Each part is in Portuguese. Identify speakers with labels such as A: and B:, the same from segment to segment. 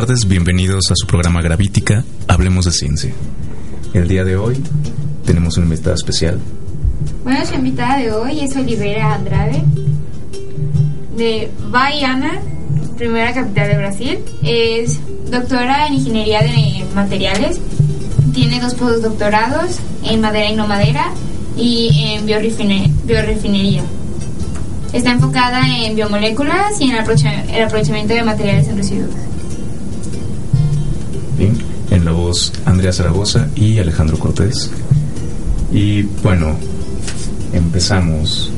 A: tardes, bienvenidos a su programa Gravítica, Hablemos de Ciencia. El día de hoy tenemos una invitada especial.
B: Bueno, su invitada de hoy es Olivera Andrade, de Baiana, primera capital de Brasil. Es doctora en Ingeniería de Materiales, tiene dos postdoctorados en madera y no madera y en biorefinería. Está enfocada en biomoléculas y en el aprovechamiento de materiales en residuos.
A: En la voz Andrea Zaragoza y Alejandro Cortés. Y bueno, empezamos.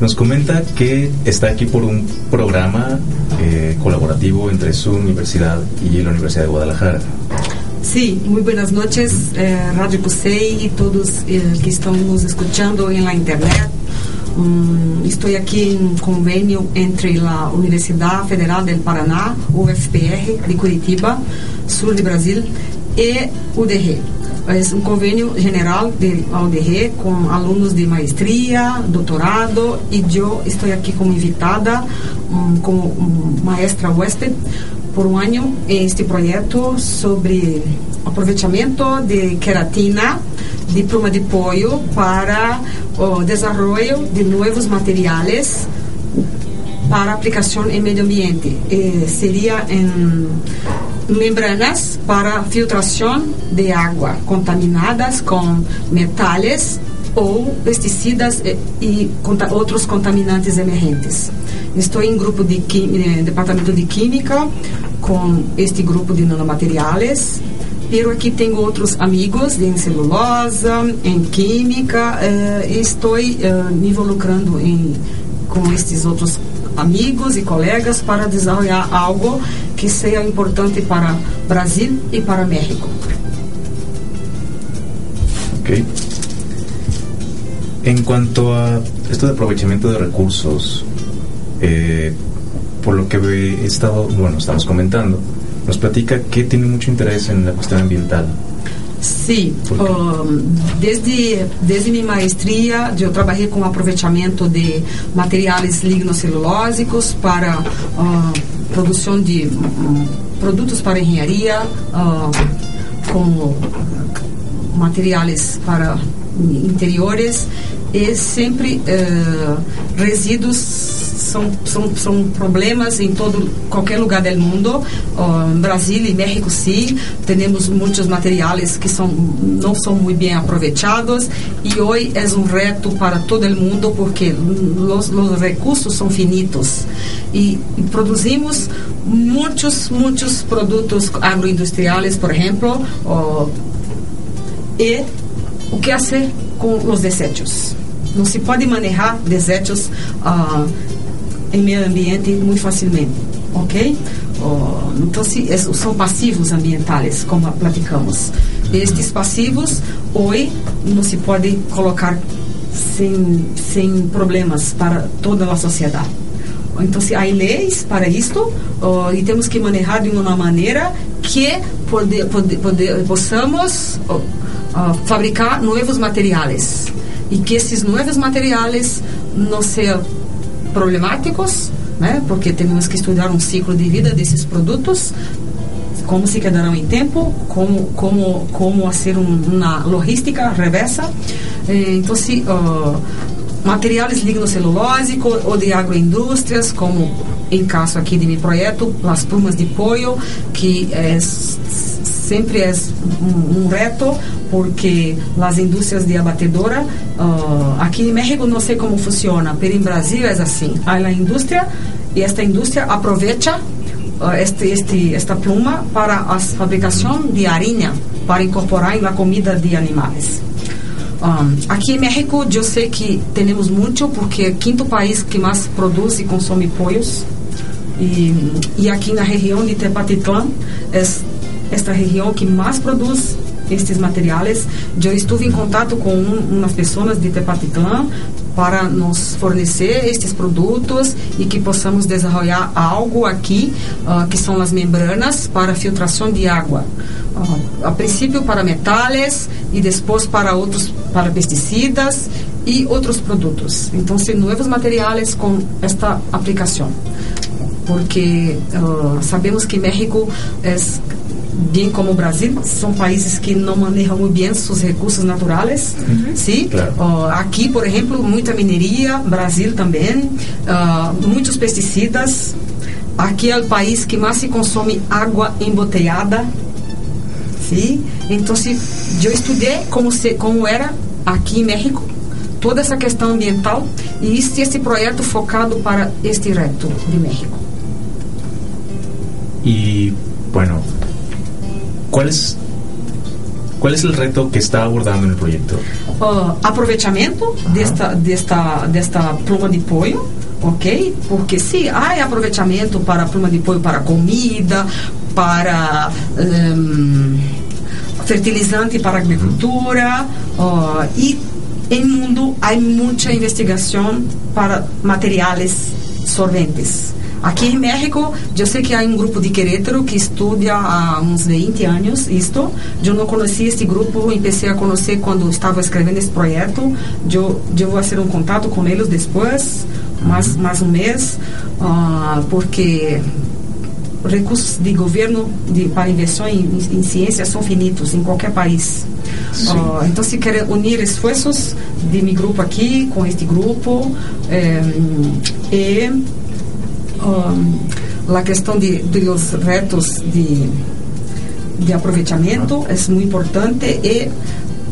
A: Nos comenta que está aquí por un programa eh, colaborativo entre su universidad y la Universidad de Guadalajara.
C: Sí, muy buenas noches, eh, Radio Pusei y todos eh, que están nos escuchando en la internet. Um, estou aqui em um convênio entre a Universidade Federal do Paraná, UFPR, de Curitiba, sul de Brasil, e UDR. É um convênio general de UDR com alunos de maestria, doutorado, e eu estou aqui como invitada, um, como um, maestra Wested, por um ano este projeto sobre aproveitamento de queratina de pluma de pollo para o desenvolvimento de novos materiais para aplicação em meio ambiente. Eh, seria em membranas para filtração de água contaminadas com metais ou pesticidas e, e outros contaminantes emergentes. Estou em grupo de eh, departamento de química com este grupo de nanomateriais pero aqui tenho outros amigos em celulosa, em química, eh, estou eh, me involucrando em, com estes outros amigos e colegas para desenvolver algo que seja importante para Brasil e para México.
A: Ok. En cuanto a esto de aprovechamiento de recursos, eh, por lo que he estado, bueno, estamos comentando, nos platica que tiene mucho interés en la cuestión ambiental.
C: Sim, um, desde, desde minha maestria eu trabalhei com aproveitamento de materiais lignocelulósicos para uh, produção de um, produtos para engenharia, uh, com materiais para interiores e sempre uh, resíduos são, são, são problemas em todo qualquer lugar do mundo. Brasil e México sim. Temos muitos materiais que são não são muito bem aproveitados. E hoje é um reto para todo o mundo porque os, os recursos são finitos. E produzimos muitos muitos produtos agroindustriais por exemplo uh, e o que fazer com os desechos? Não se pode manejar desechos uh, em meio ambiente muito facilmente, ok? Uh, então, se, são passivos ambientais, como platicamos. Estes passivos, hoje, não se pode colocar sem, sem problemas para toda a sociedade. Então, se há leis para isto, uh, e temos que manejar de uma maneira que pode, pode, pode, possamos uh, fabricar novos materiais e que esses novos materiais não sejam problemáticos, né? porque temos que estudar um ciclo de vida desses produtos, como se quedarão em tempo, como como como fazer um, uma logística reversa. Eh, então, se uh, materiais lignocelulósicos ou de agroindústrias, como em caso aqui de meu projeto, as plumas de pollo, que é sempre é um, um reto porque as indústrias de abatedora uh, aqui em México não sei como funciona, mas em Brasil é assim. Há a indústria e esta indústria aproveita uh, este, este, esta pluma para a fabricação de harinha para incorporar na comida de animais. Um, aqui em México eu sei que temos muito porque é o quinto país que mais produz e consome pollos e, e aqui na região de Tepatitlán é esta região que mais produz estes materiais. Eu estive em contato com um, umas pessoas de Tepatitlán para nos fornecer estes produtos e que possamos desenvolver algo aqui, uh, que são as membranas para filtração de água. Uh, a princípio para metais e depois para outros, para pesticidas e outros produtos. Então, são novos materiais com esta aplicação. Porque uh, sabemos que México é bem como o Brasil, são países que não manejam muito bem seus recursos naturais. Uhum. Sim? Claro. Uh, aqui, por exemplo, muita mineria, Brasil também, uh, muitos pesticidas. Aqui é o país que mais se consome água embotelhada. Sim? Então, se eu estudei como, se, como era aqui em México, toda essa questão ambiental e este, esse projeto focado para este reto de México.
A: E, bueno, ¿Cuál es, ¿Cuál es el reto que está abordando el proyecto?
C: Uh, aproveitamento desta, desta, desta pluma de pollo, ok? Porque se há aproveitamento para pluma de pollo para comida, para um, fertilizante para agricultura uh, e em mundo há muita investigação para materiais solventes. Aqui em México, eu sei que há um grupo de Querétaro que estuda há uns 20 anos isto. Eu não conhecia este grupo, comecei a conhecer quando estava escrevendo esse projeto. Eu, eu vou fazer um contato com eles depois, mais, mais um mês, uh, porque recursos de governo de, para investição em, em, ciência são finitos em qualquer país. Uh, então, se quer unir esforços de meu grupo aqui com este grupo eh, e um, a questão de, de los retos de, de aproveitamento é muito importante e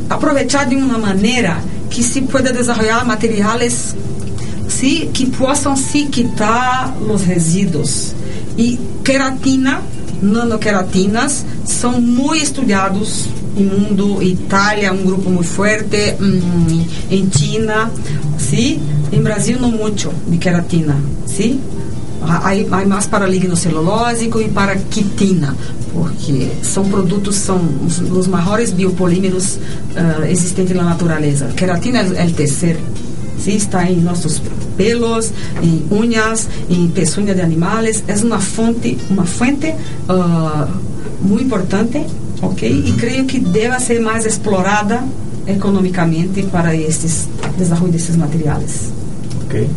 C: aproveitar de uma maneira que se pueda desenvolver materiais sí, que possam se quitar os resíduos. E queratina, nanoqueratinas, são muito estudados no mundo. Itália, um grupo muito forte, em China, sim. Em Brasil, não muito de queratina, sim Aí, aí mais para lignocelulósico e para quitina, porque são produtos, são os, os maiores biopolímeros uh, existentes na natureza. Queratina é o terceiro, sim, está em nossos pelos, em unhas, em peçonha de animais. É uma fonte, uma fonte uh, muito importante, ok? E creio que deve ser mais explorada economicamente para estes desenvolvimento desses materiais.
A: Ok.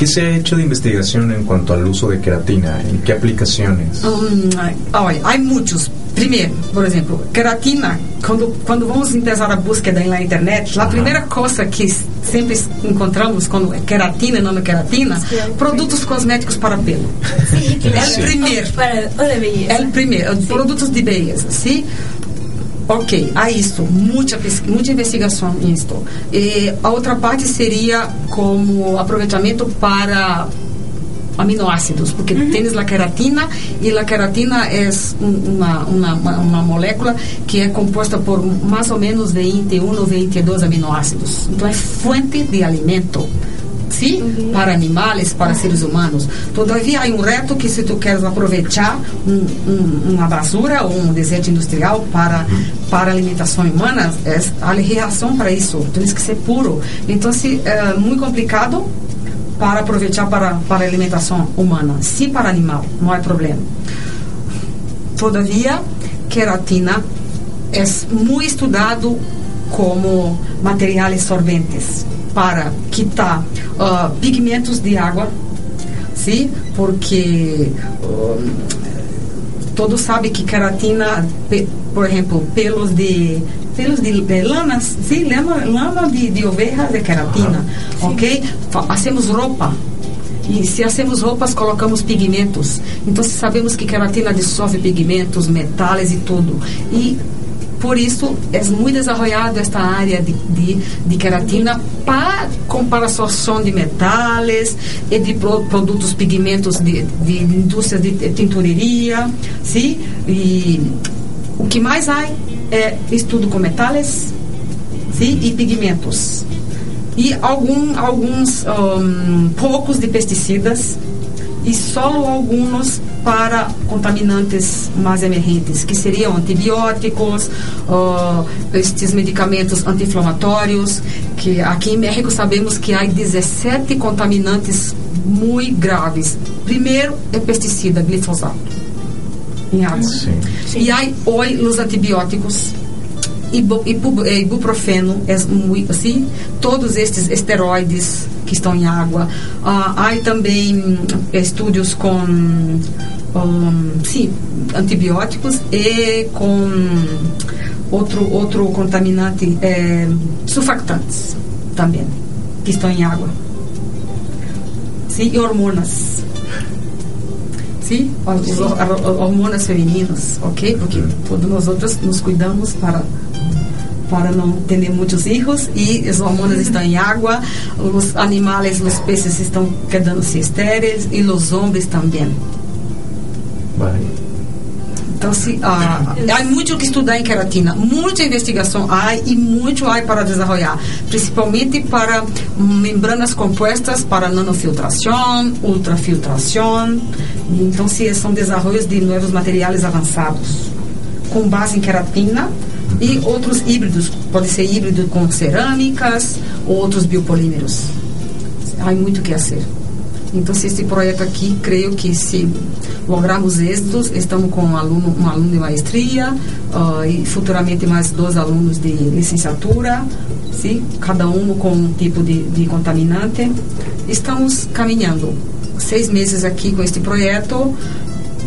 A: ¿Qué se ha hecho de investigación en cuanto al uso de queratina? ¿En qué aplicaciones?
C: Um, olha, há muitos. Primeiro, por exemplo, queratina, quando, quando vamos empezar a búsqueda na internet, a primeira coisa que sempre encontramos quando é queratina, é queratina, produtos cosméticos para pelo. Sim, é o primeiro.
B: Para,
C: é o primeiro, produtos de beleza, sim? Ok, há isso, muita, muita investigação nisto. E a outra parte seria como aproveitamento para aminoácidos, porque uhum. tens a queratina e a queratina é uma, uma, uma molécula que é composta por mais ou menos 21 ou 22 aminoácidos. Então é fonte de alimento sim, uhum. para animais, para seres humanos. Todavia, há um reto que se tu queres aproveitar um, um, uma basura ou um deserto industrial para para alimentação humana, é, há reação para isso. Tem que ser puro. Então, se é muito complicado para aproveitar para para alimentação humana. Se para animal, não há problema. Todavia, queratina é muito estudado como materiais solventes para quitar uh, pigmentos de água, sim? Porque uh, todos sabem que queratina, pe, por exemplo, pelos de pelos de, de lanas, sim, lama, lama de, de oveja de queratina, ok? Fazemos roupa e se hacemos roupas, colocamos pigmentos. Então, sabemos que queratina dissolve pigmentos, metais e tudo. E por isso, é muito desenvolvada esta área de, de, de queratina para comparação de metais e de produtos pigmentos de, de indústria de tintureria, sim? E o que mais há é estudo com metais, sim? E pigmentos. E algum, alguns um, poucos de pesticidas e só alguns para contaminantes mais emergentes, que seriam antibióticos, uh, estes medicamentos anti-inflamatórios, que aqui em México sabemos que há 17 contaminantes muito graves. Primeiro é pesticida, glifosato, em água. Sim. E há hoje os antibióticos ibu, ibu, ibuprofeno, é muito, assim, todos estes esteroides que estão em água. Uh, há também estudos com um, sim, antibióticos e com outro, outro contaminante, é, surfactantes também, que estão em água. Sim, e hormonas. Sim, hormonas femininas, ok? Porque todos nós outros nos cuidamos para para não ter muitos filhos e os hormônios estão em água, os animais, os peces estão quedando-se estéreis e os homens também. Vai. Então, se, ah, há muito que estudar em queratina, muita investigação há e muito há para desenvolver, principalmente para membranas compostas para nanofiltração, ultrafiltração. Então, se são desenvolvimentos de novos materiais avançados com base em queratina e outros híbridos, pode ser híbrido com cerâmicas ou outros biopolímeros. Há muito que fazer. Então, se projeto aqui, creio que se lograrmos êxitos, estamos com um aluno, um aluno de maestria uh, e futuramente mais dois alunos de licenciatura, sim? cada um com um tipo de, de contaminante. Estamos caminhando seis meses aqui com este projeto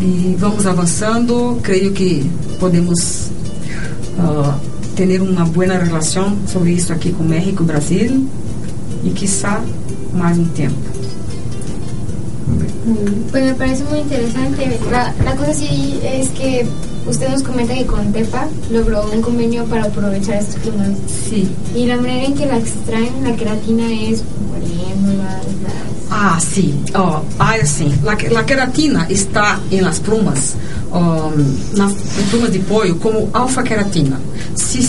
C: e vamos avançando. Creio que podemos uh, ter uma boa relação sobre isso aqui com México, Brasil e quizá mais um tempo.
B: Pues me parece muy interesante. La, la cosa sí es que usted nos comenta que con TEPA logró un convenio para aprovechar estos plumas.
C: Sí.
B: Y la manera en que la extraen, la queratina, es moliéndola.
C: Ah, sí. Oh, ah, sí. La, la queratina está en las plumas, um, nas plumas de pollo, como alfa-queratina. Se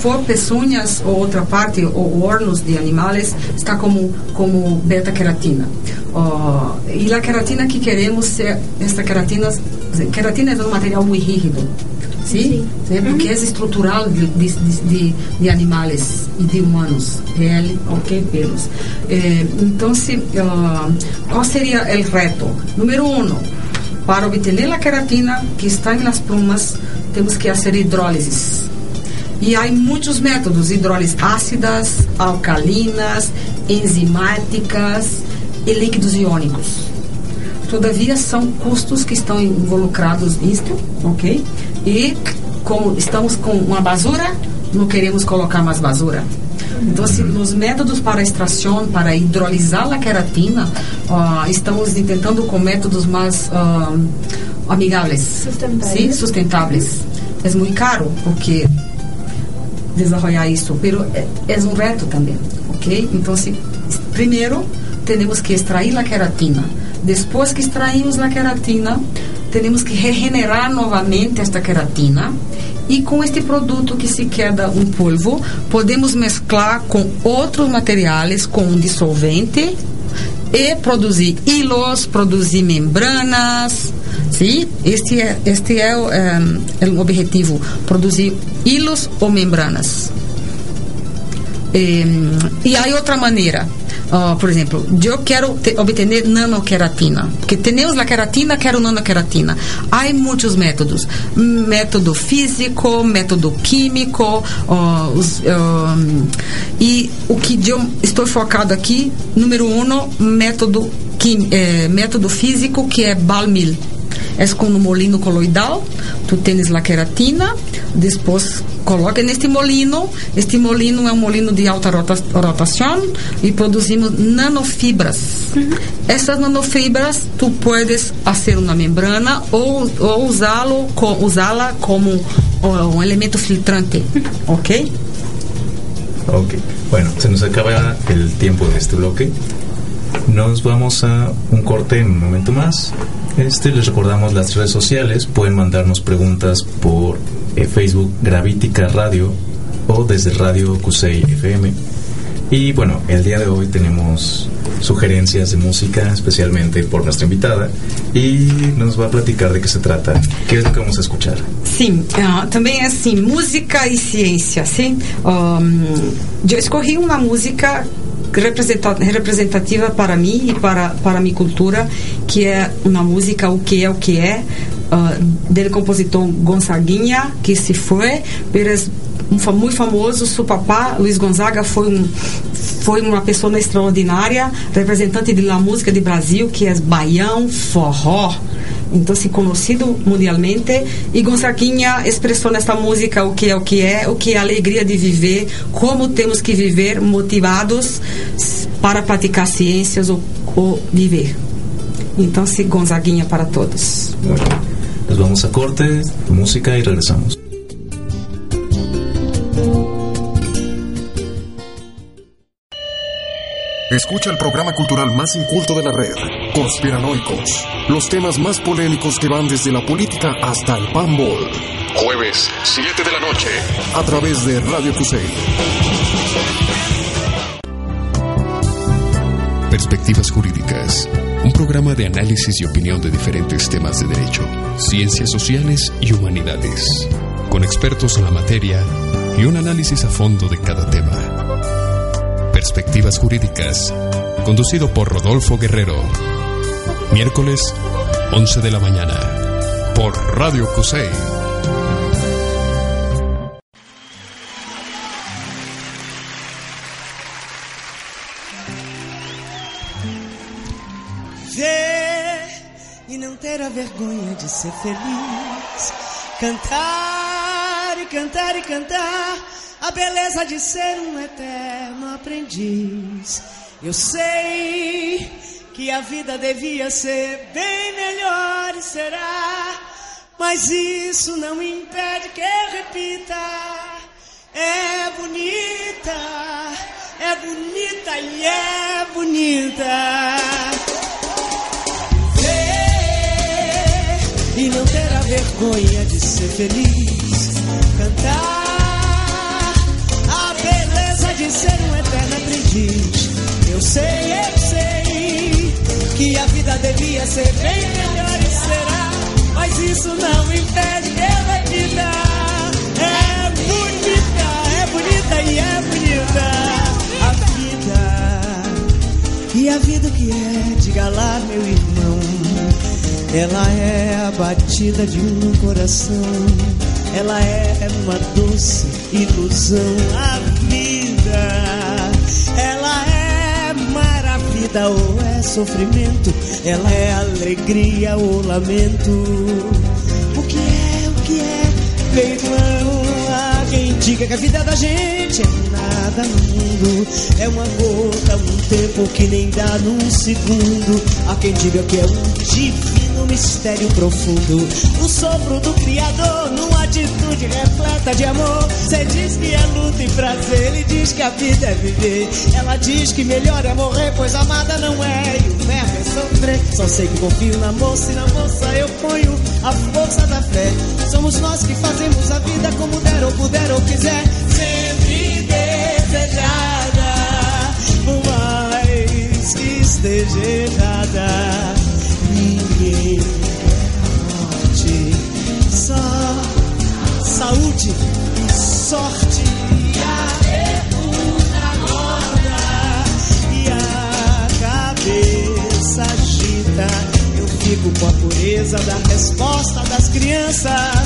C: for peçonhas ou outra parte, ou órgãos de animais, está como, como beta-queratina. Uh, e a queratina que queremos é esta queratina, queratina é um material muito rígido, sim? sim. Porque é estrutural de, de, de, de, animais e de humanos, pele, ok, pelos. Eh, então, uh, qual seria o reto? Número um, para obter a queratina que está nas plumas, temos que fazer hidrólise. E há muitos métodos, hidrólises ácidas, alcalinas, enzimáticas, e líquidos iônicos. Todavia, são custos que estão involucrados nisto, ok? E como estamos com uma basura, não queremos colocar mais basura. Então, se, nos métodos para extração, para hidrolisar a queratina, uh, estamos tentando com métodos mais uh, amigáveis, sustentáveis. Sim, sustentáveis. É muito caro, porque desenvolver isso, mas é, é um reto também, ok? Então, se, primeiro, temos que extrair a queratina. Depois que extraímos a queratina, temos que regenerar novamente esta queratina e com este produto que se queda um polvo, podemos mesclar com outros materiais, com um dissolvente e produzir hilos, produzir membranas. Sim? Este é, este é, um, é o objetivo, produzir hilos ou membranas. E, e há outra maneira Uh, por exemplo, eu quero te, obter nanoqueratina, porque temos a queratina, quero nanoqueratina. Há muitos métodos, método físico, método químico, uh, os, uh, e o que eu estou focado aqui, número um, método, quim, eh, método físico, que é Balmil. É com um molino coloidal, tu tens a queratina, depois coloca neste molino. Este molino é um molino de alta rotação e produzimos nanofibras. Uhum. Essas nanofibras tu puedes fazer uma membrana ou, ou usá-lo usá-la como um elemento filtrante, ¿ok?
A: Ok. Bueno, se nos acaba el tiempo de este bloque. Nos vamos a un corte en un momento más. Este les recordamos las redes sociales. Pueden mandarnos preguntas por Facebook Gravítica Radio o desde Radio Cusey FM. Y bueno, el día de hoy tenemos sugerencias de música, especialmente por nuestra invitada, y nos va a platicar de qué se trata. ¿Qué es lo que vamos a escuchar?
C: Sim, uh, também é assim, música e ciência, sim. Um, eu música representativa para mim e para, para a minha cultura, que é uma música O Que É O Que É, uh, dele compositor Gonçaguinha, que se foi, mas um, muito famoso, seu papá, Luiz Gonzaga, foi, um, foi uma pessoa extraordinária, representante da música de Brasil, que é baião, forró, então se conhecido mundialmente e Gonzaguinha expressou nesta música o que é o que é, o que é a alegria de viver, como temos que viver motivados para praticar ciências ou, ou viver. Então se Gonzaguinha para todos.
A: Nos vamos a corte, música y regresamos.
D: Escucha el programa cultural más inculto de la red, Conspiranoicos. Los temas más polémicos que van desde la política hasta el panball. Jueves, 7 de la noche, a través de Radio Cusey. Perspectivas Jurídicas. Un programa de análisis y opinión de diferentes temas de derecho, ciencias sociales y humanidades. Con expertos en la materia y un análisis a fondo de cada tema. Perspectivas Jurídicas, conducido por Rodolfo Guerrero. Miércoles, 11 de la mañana, por Radio Cusey.
E: Ver e não ter a vergonha de ser feliz. Cantar e cantar e cantar a beleza de ser um eterno aprendiz. Eu sei que a vida devia ser bem melhor e será, mas isso não impede que eu repita. É bonita, é bonita e é bonita. Ver e não ter a vergonha de ser feliz. Cantar ser um eterno aprendiz. Eu sei, eu sei que a vida devia ser bem melhor e será, mas isso não impede que eu repita. É bonita, é bonita e é bonita a vida. E a vida que é? Diga lá, meu irmão. Ela é a batida de um coração. Ela é uma doce ilusão. A maravilha ou é sofrimento. Ela é alegria ou lamento. O que é, o que é, meu irmão? Há quem diga que a vida da gente é nada no mundo. É uma gota, um tempo que nem dá num segundo. Há quem diga que é um divino mistério profundo. O sopro do Criador numa atitude repleta de amor. Você diz que é luta e prazer, ele diz que a vida é viver. Ela diz que melhor é morrer, pois amada não é. E o verbo é sofrer. Só sei que confio na moça e na moça eu ponho a força da fé. Somos nós que fazemos a vida como der ou puder ou quiser. Sempre desejada, por mais que esteja errada. Ninguém morte, só saúde e sorte. E a pergunta gorda e a cabeça agita. Eu fico com a pureza da resposta das crianças.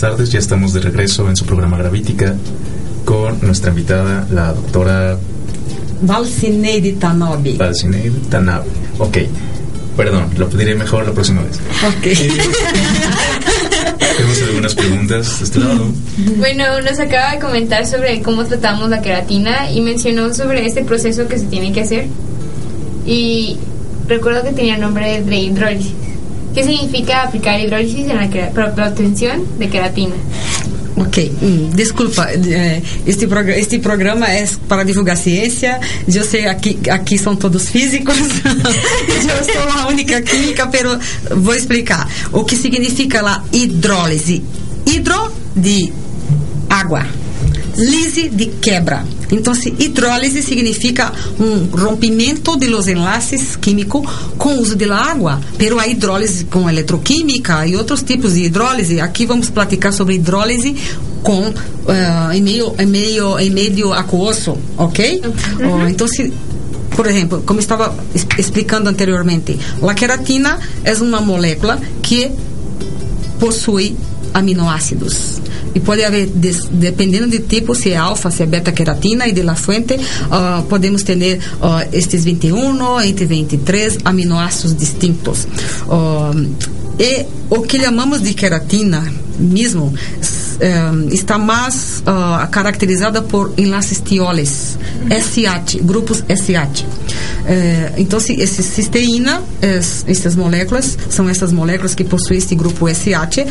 A: Tardes. Ya estamos de regreso en su programa Gravítica con nuestra invitada, la doctora
C: Valcineide Tanobi.
A: Valcineide Tanabe. Ok, perdón, lo pediré mejor la próxima vez.
C: Ok.
A: Tenemos algunas preguntas de este lado.
B: Bueno, nos acaba de comentar sobre cómo tratamos la queratina y mencionó sobre este proceso que se tiene que hacer. Y recuerdo que tenía el nombre de hidrólisis. ¿Qué significa aplicar hidrólisis en la, obtención de queratina?
C: Ok, hum, desculpa, eh, este, progr este programa é para divulgar ciência. Eu sei aqui aqui são todos físicos. eu sou a única química, pero vou explicar o que significa a hidrólise. Hidro de água, lise de quebra. Então, se hidrólise significa um rompimento de los enlaces químicos com o uso da água, pero a hidrólise com eletroquímica e outros tipos de hidrólise. Aqui vamos platicar sobre hidrólise com eh, em meio em meio em meio aquoso, ok? Oh, então, se por exemplo, como estava es- explicando anteriormente, a queratina é uma molécula que possui aminoácidos. E pode haver, dependendo do tipo, se é alfa, se é beta-queratina e de la fuente, ah, podemos ter ah, estes 21, entre 23 aminoácidos distintos. Ah, e o que chamamos de queratina mesmo eh, está mais caracterizada por enlaces tioles, SH, grupos SH. Eh, então, se esse cisteína, es- essas moléculas, são essas moléculas que possuem este grupo SH,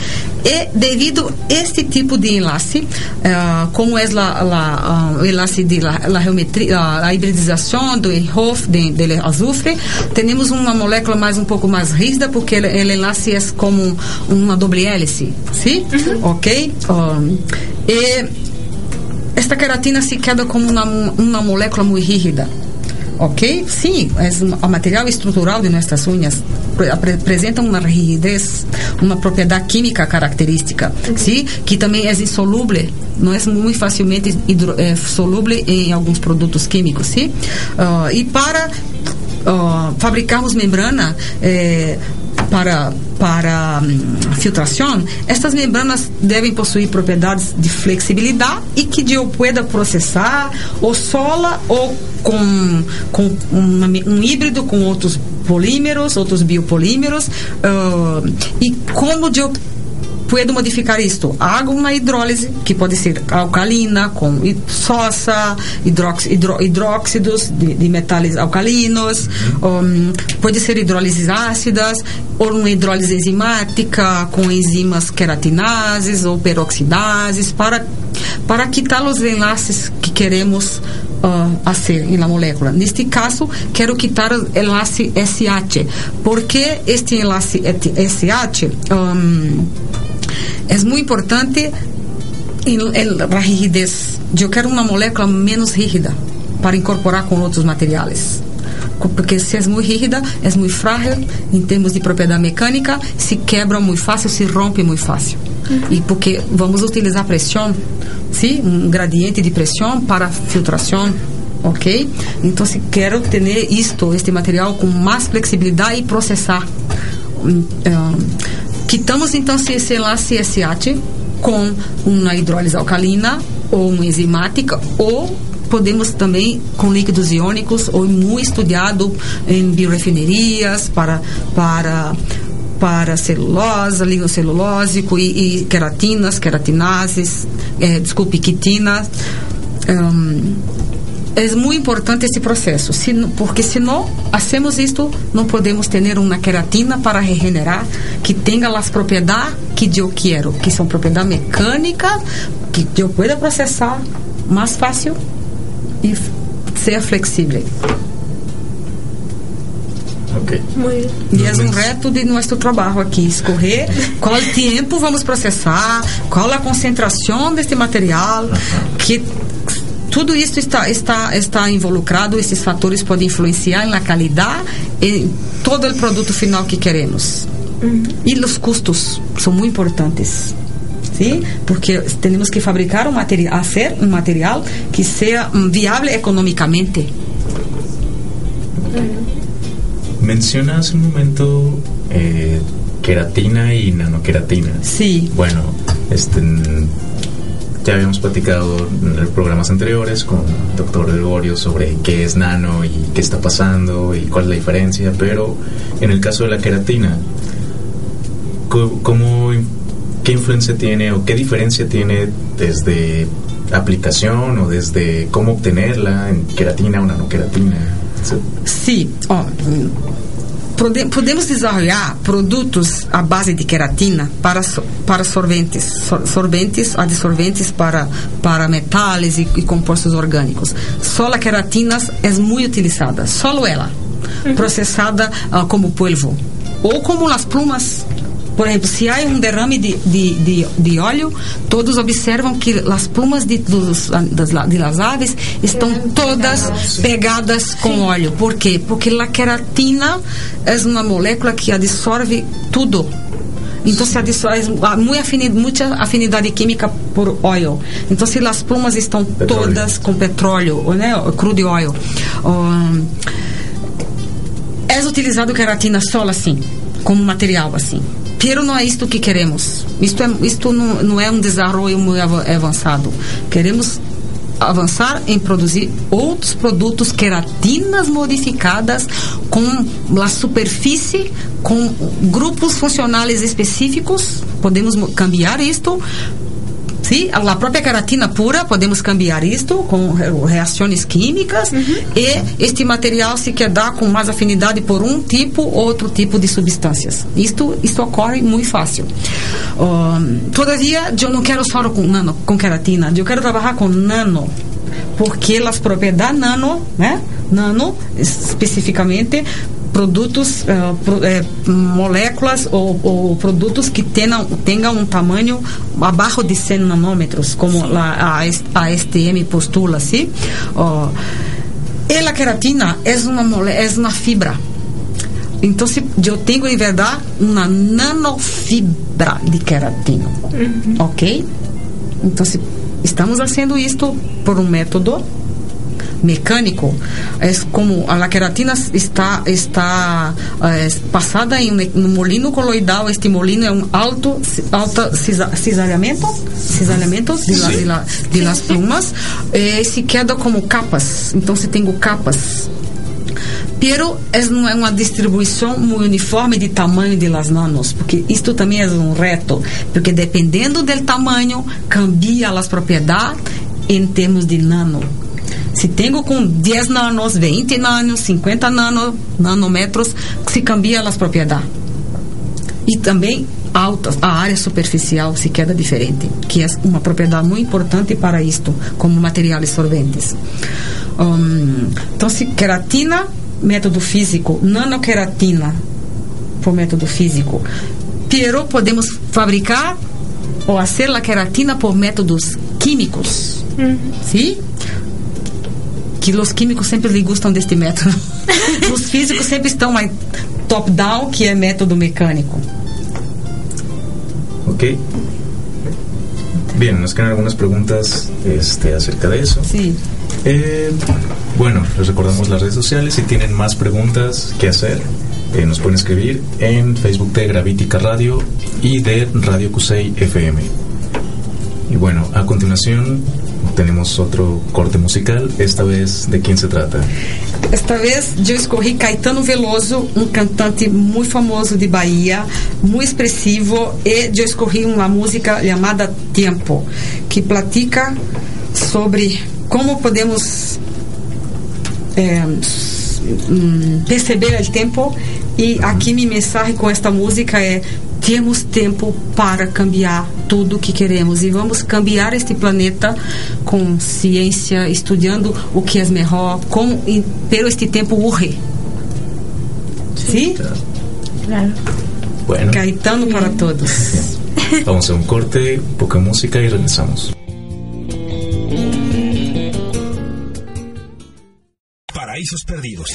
C: e devido a este tipo de enlace, eh, como é la, la, ah, o enlace de la, la geometria, a, hibridização do Hof de, de azufre, temos uma molécula mais um pouco mais rígida, porque o enlace é como uma doble hélice, sim? Ok? Um, e esta queratina se queda como uma, uma molécula muito rígida. Ok? Sim, é o material estrutural de nossas unhas pre- apre- apresenta uma rigidez, uma propriedade química característica, sim? Que também é insolúvel, não é muito facilmente hidro, é, solúvel em alguns produtos químicos, sim? Ah, e para ah, fabricarmos membrana eh, para para hum, filtração, estas membranas devem possuir propriedades de flexibilidade e que eu pueda processar ou sola ou com, com uma, um híbrido com outros polímeros, outros biopolímeros ah, e como eu puedo modificar isto. Hago uma hidrólise que pode ser alcalina com sosa, hidrox, hidro, hidróxidos de, de metais alcalinos, um, pode ser hidrólises ácidas ou uma hidrólise enzimática com enzimas queratinases ou peroxidases para para quitar os enlaces que queremos uh, fazer na molécula. Neste caso, quero quitar o enlace SH. Por que este enlace SH? Um, é muito importante em, em, a rigidez. Eu quero uma molécula menos rígida para incorporar com outros materiais. Porque se é muito rígida, é muito frágil em termos de propriedade mecânica, se quebra muito fácil, se rompe muito fácil. E porque vamos utilizar pressão, sim, um gradiente de pressão para filtração, ok? Então, se quero ter isto, este material com mais flexibilidade e processar. Um, quitamos então esse enlace SH com uma hidrólise alcalina ou uma enzimática ou podemos também com líquidos iônicos ou muito estudado em biorefinerias para para para celulose, lignocelulósico e, e queratinas, queratinases, eh, desculpe, quitinas. Um, é muito importante esse processo, se, porque se não hacemos isto, não podemos ter uma queratina para regenerar que tenha as propriedades que eu quero, que são propriedades mecânicas, que eu pueda processar mais fácil e ser flexível.
A: Ok.
C: E é um reto de nosso trabalho aqui, escorrer qual tempo vamos processar, qual a concentração deste material, que tudo isso está, está, está involucrado, esses fatores podem influenciar na qualidade e todo o produto final que queremos. E os custos são muito importantes. Sim? Porque temos que fabricar um material, fazer um material que seja um, viável economicamente.
A: Menciona hace un momento eh, queratina y nanoqueratina.
C: Sí.
A: Bueno, Este, ya habíamos platicado en programas anteriores con el doctor Gregorio sobre qué es nano y qué está pasando y cuál es la diferencia, pero en el caso de la queratina, ¿cómo, ¿qué influencia tiene o qué diferencia tiene desde aplicación o desde cómo obtenerla en queratina o nanoqueratina?
C: Sí, oh, podemos desenvolver produtos à base de queratina para, para sorventes, sorventes, adsorventes para, para metais e, e compostos orgânicos. Só a queratina é muito utilizada, só ela, processada uh, como polvo. Ou como as plumas por exemplo, se há um derrame de, de, de, de óleo, todos observam que as plumas de, dos, das, de las aves estão todas pegadas com óleo. Por quê? Porque a queratina é uma molécula que absorve tudo. Então se adiciona muita afinidade, muita afinidade química por óleo. Então se as plumas estão petróleo. todas com petróleo, né, crude óleo. Um, é utilizado queratina só assim, como material assim. Pero não é isto que queremos. Isto, é, isto não, não é um desenvolvimento muito avançado. Queremos avançar em produzir outros produtos queratinas modificadas com a superfície, com grupos funcionais específicos. Podemos cambiar isto Sim, a própria queratina pura, podemos cambiar isto com reações químicas uhum. e este material se quedar com mais afinidade por um tipo ou outro tipo de substâncias. Isto, isto ocorre muito fácil. Um, todavia, eu não quero só com nano, com queratina, eu quero trabalhar com nano porque as propriedades nano, né? Nano especificamente produtos, uh, pro, é, moléculas ou, ou, produtos que tenham, tenham um tamanho abaixo de 100 nanômetros, como a, a, STM postula, sim? Oh, e a queratina é uma, é uma fibra. Então, se eu tenho, em verdade, uma nanofibra de queratina. Uhum. Ok? Então, se estamos fazendo isto por um método mecânico é como a queratina está está é, passada em um molino coloidal. Este molino é um alto alto cisalhamento cisalhamento de, la, de, la, de las plumas. E se queda como capas. Então se tenho capas. Pero não é uma distribuição muito uniforme de tamanho de las nanos, porque isto também é um reto, porque dependendo do tamanho, cambia as propriedades em termos de nano. Se tenho com 10 nanos, 20 nanos, 50 nano, nanômetros, se cambia as propriedades. E também altas, a área superficial se queda diferente, que é uma propriedade muito importante para isto, como materiais solventes. Um, então, se queratina, método físico, nanoqueratina, por método físico, pero podemos fabricar ou fazer a queratina por métodos químicos, uhum. ¿sí? Que os químicos sempre lhe gostam deste método. os físicos sempre estão mais top-down, que é método mecânico.
A: Ok. Bien, nos quedan algunas preguntas este, acerca de eso.
C: Sí.
A: Eh, bueno, les recordamos las redes sociales. Si tienen más preguntas que hacer, eh, nos pueden escribir en Facebook de Gravítica Radio y de Radio Cusey FM. Y bueno, a continuación tenemos otro corte musical. Esta vez, ¿de quién se trata?
C: Esta vez eu escorri Caetano Veloso, um cantante muito famoso de Bahia, muito expressivo, e eu escorri uma música chamada Tempo, que platica sobre como podemos é, perceber o tempo. E aqui minha mensagem com esta música é temos tempo para cambiar tudo o que queremos e vamos cambiar este planeta com ciência, estudando o que é melhor, com pero este tempo urge. ¿Sí?
B: Claro.
A: Bueno.
C: Caetano para todos.
A: Vamos a un corte, poca música y regresamos.
F: Paraísos Perdidos.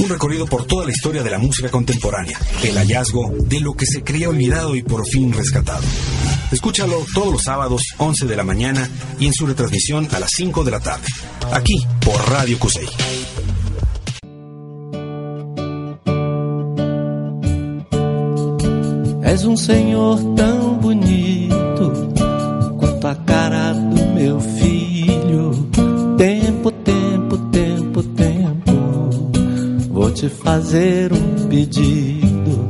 F: Un recorrido por toda la historia de la música contemporánea. El hallazgo de lo que se creía olvidado y por fin rescatado. Escúchalo todos los sábados, 11 de la mañana y en su retransmisión a las 5 de la tarde, aquí por Radio Cusey.
E: És um senhor tão bonito quanto a cara do meu filho. Tempo, tempo, tempo, tempo. Vou te fazer um pedido.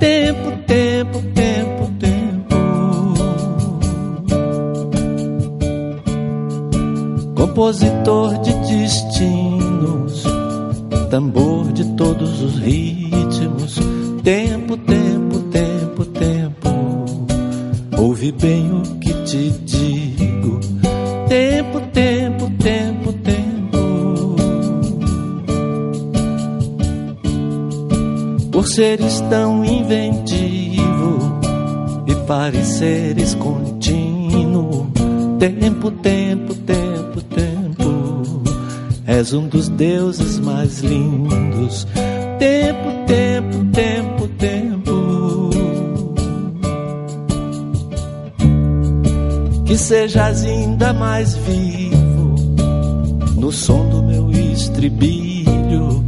E: Tempo, Tempo, Compositor de destinos, tambor de todos os ritmos. Tempo, tempo, tempo, tempo. Ouve bem o que te digo. Tempo, tempo, tempo, tempo. Por seres tão inventivo e pareceres contínuo. Deuses mais lindos. Tempo, tempo, tempo, tempo. que sejas ainda mais vivo no som do meu estribilho.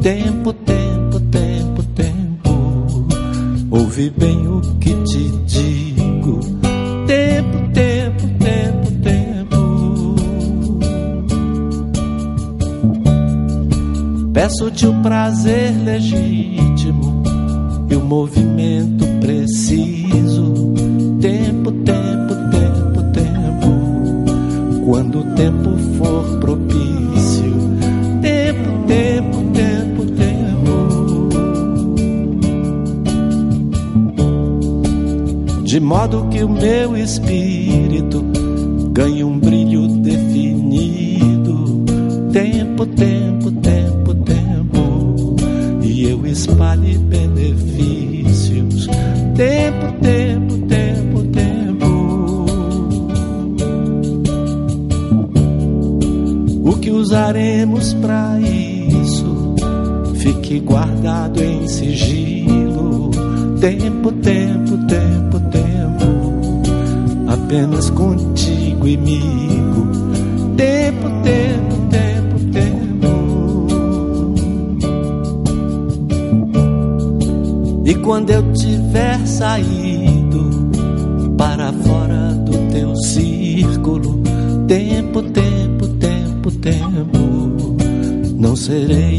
E: Tempo, tempo, tempo, tempo. Ouve bem o que te digo. Peço-te o prazer legítimo e o movimento preciso. Tempo, tempo, tempo, tempo. Quando o tempo for propício. Tempo, tempo, tempo, tempo. De modo que o meu espírito ganhe um brilho definido. Tempo, tempo, usaremos para isso? Fique guardado em sigilo. Tempo, tempo, tempo, tempo. Apenas contigo, amigo. Tempo, não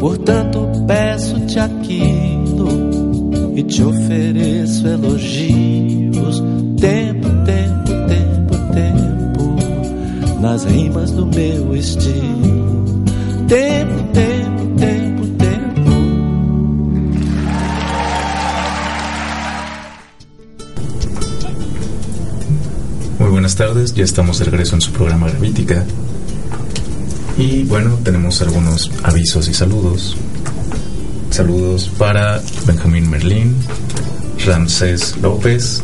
E: Portanto, peço-te aquilo e te ofereço elogios. Tempo, tempo, tempo, tempo, nas rimas do meu estilo. Tempo, tempo, tempo, tempo.
A: Muy buenas tardes, ya estamos de regreso en su programa Gravítica. Y bueno, tenemos algunos avisos y saludos. Saludos para Benjamín Merlín, Ramsés López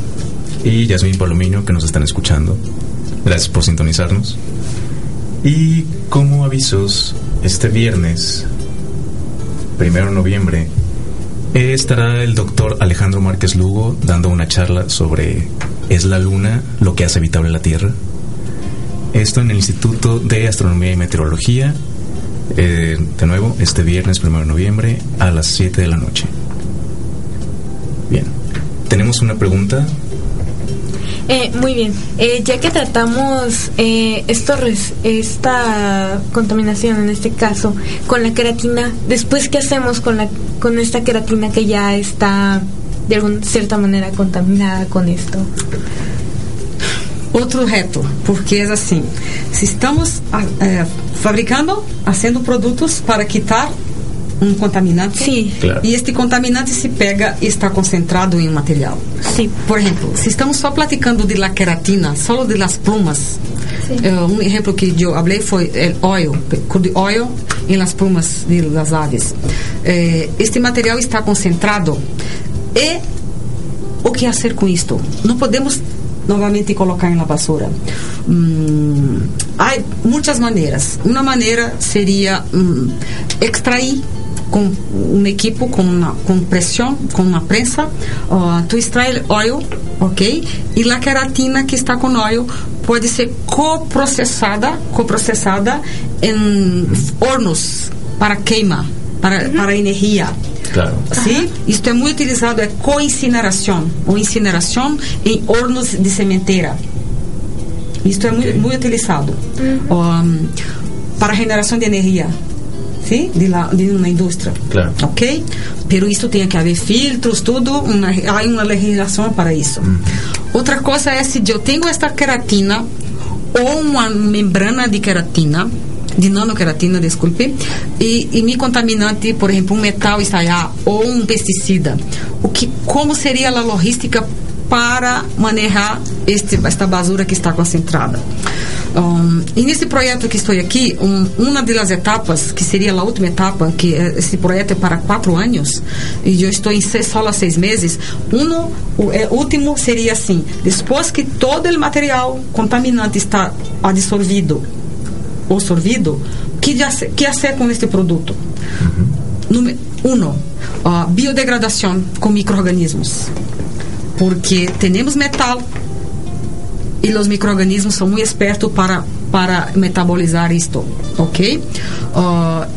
A: y Yasmín Palomino que nos están escuchando. Gracias por sintonizarnos. Y como avisos, este viernes, primero de noviembre, eh, estará el doctor Alejandro Márquez Lugo dando una charla sobre ¿Es la luna lo que hace habitable la Tierra? Esto en el Instituto de Astronomía y Meteorología, eh, de nuevo, este viernes 1 de noviembre a las 7 de la noche. Bien, tenemos una pregunta.
G: Eh, muy bien, Eh, ya que tratamos eh, esta contaminación en este caso con la queratina, después qué hacemos con la con esta queratina que ya está de alguna cierta manera contaminada con esto?
C: Outro reto, porque é assim: se estamos ah, eh, fabricando, fazendo produtos para quitar um contaminante,
G: Sim.
A: Claro.
C: e este contaminante se pega e está concentrado em um material.
G: Sí.
C: Por exemplo, se estamos só platicando de la queratina, só de las plumas, eh, um exemplo que eu falei foi o oil, crude oil em las plumas de las aves. Eh, este material está concentrado e o que fazer com isto? Não podemos novamente colocar em la basura. Hum, há muitas maneiras. Uma maneira seria hum, extrair com um equipo com uma com pressão com uma prensa uh, tu extrai óleo ok e a queratina que está com óleo pode ser coprocessada coprocessada em hornos para queima para, para energia
A: Claro.
C: Sim, isto é muito utilizado é co-incineração ou incineração em hornos de sementeira. Isto é
A: Ok.
C: muito, muito utilizado um, para regeneração de energia, sim, de, la, de uma indústria.
A: Claro.
C: Ok? Pero isso tem que haver filtros, tudo, uma, há uma legislação para isso. Outra coisa é se eu tenho esta queratina ou uma membrana de queratina, de nanoqueratina, desculpe, e, e me contaminante, por exemplo, um metal estaiar ou um pesticida. O que, como seria a logística para manejar este, esta basura que está concentrada? Um, e nesse projeto que estou aqui, um, uma das etapas, que seria a última etapa, que é, esse projeto é para quatro anos, e eu estou em seis, só seis meses, um, o é, último seria assim, depois que todo o material contaminante está absorvido ou sorvido, que que fazer com este produto? Número um, ah, biodegradação com micro-organismos. Porque temos metal e os micro-organismos são muito espertos para, para metabolizar isto, ok? La-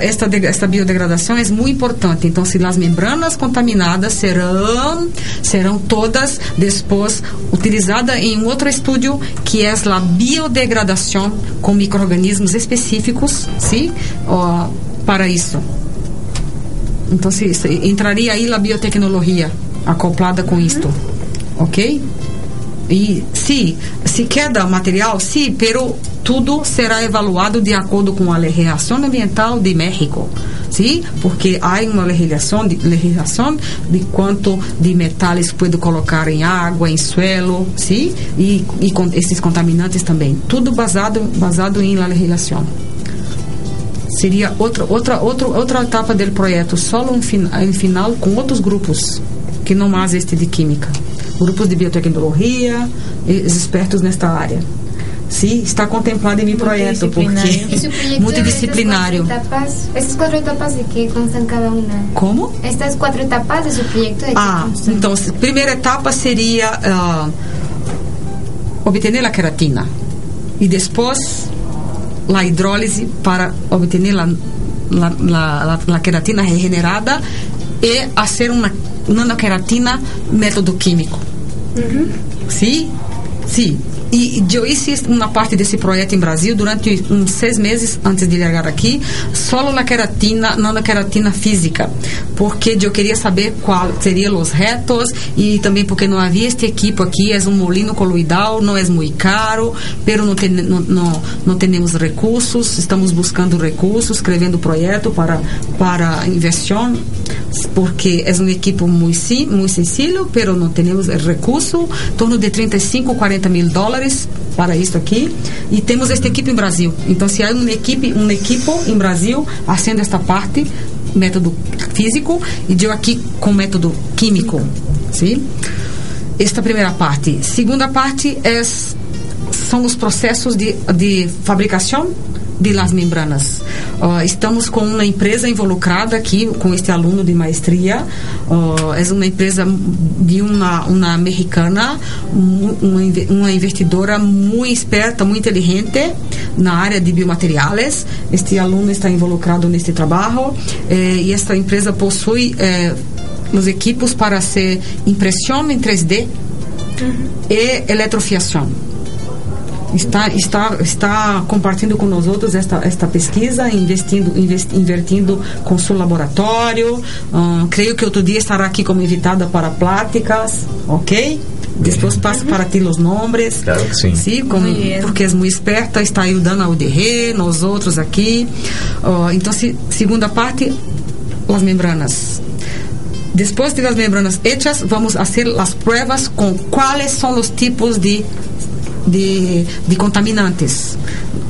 C: esta, esta biodegradação é muito importante. Então, se as membranas contaminadas serão, serão todas depois utilizadas em outro estudo que é a biodegradação com micro-organismos específicos, sim? Ah, para isso. Então, se entraria aí a biotecnologia acoplada com isto, ok? E sim, se queda material, sim, pero tudo será evaluado de acordo com a legislação ambiental de México, sim, porque há uma legislação de, legislação de quanto de metais pode colocar em água, em suelo, sim, e, e com esses contaminantes também, tudo basado basado em la legislação. Seria outra outra outra outra etapa do projeto só um fin, em final com outros grupos que não mais este de química grupos de biotecnologia expertos nesta área. Sim está contemplado em meu projeto
G: Multidisciplinário.
B: ¿Y su
C: porque
B: de estas cuatro etapas, de qué constan cada una?
C: como?
B: Estas cuatro etapas de su proyecto de
C: Ah, então, se- primeira etapa seria ah, obter a queratina. E depois a hidrólise para obter a, queratina regenerada e fazer uma nanoqueratina método químico. Sim? Sim. E eu fiz uma parte desse projeto em Brasil durante uns seis meses antes de chegar aqui, só na queratina, nanoqueratina física, porque eu queria saber qual seriam os retos e também porque não havia este equipo aqui, é um molino coloidal, não é muito caro, pero não, não, não, não temos recursos, estamos buscando recursos, escrevendo projeto para para inversão, porque é um equipo muito muito sencillo, pero não temos recurso, em torno de 35, 40 mil dólares para isso aqui, e temos esta equipe em Brasil. Então, se há uma equipe, um equipo em Brasil fazendo esta parte, método físico, e eu aqui com método químico, sim? Esta primeira parte. Segunda parte é são os processos de, de fabricação de las membranas. Uh, estamos com uma empresa involucrada aqui com este aluno de maestria. Uh, é uma empresa de uma, uma americana, uma, uma investidora muito esperta, muito inteligente na área de biomateriais. Este aluno está involucrado neste trabalho eh, e esta empresa possui eh, os equipos para ser impressão em 3D e eletrofiação está está está compartilhando com nós outros esta esta pesquisa investindo invest, invertindo com seu laboratório. Ah, creio que outro dia estará aqui como invitada para pláticas ok? Depois passo para ti os nomes
A: Claro que sim.
C: sim como, porque é muito esperta está ajudando a UDR nós outros aqui. Ah, então se, segunda parte as membranas. Depois de las membranas hechas, vamos a hacer las pruebas con cuáles son los tipos de, de, de contaminantes.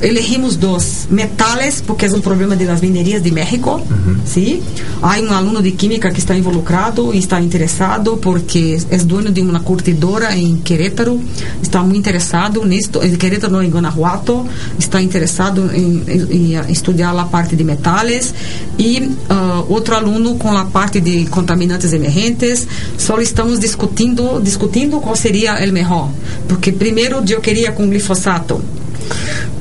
C: Elegimos dos metales, porque é um problema de las minerias de México. ¿sí? Há um aluno de química que está involucrado e está interessado, porque é dono de uma curtidora em Querétaro, está muito interessado nisto. Em Querétaro, não, em Guanajuato, está interessado em, em, em estudar a parte de metales. E uh, outro aluno com a parte de contaminantes emergentes. Só estamos discutindo, discutindo qual seria o melhor. Porque primeiro eu queria com glifosato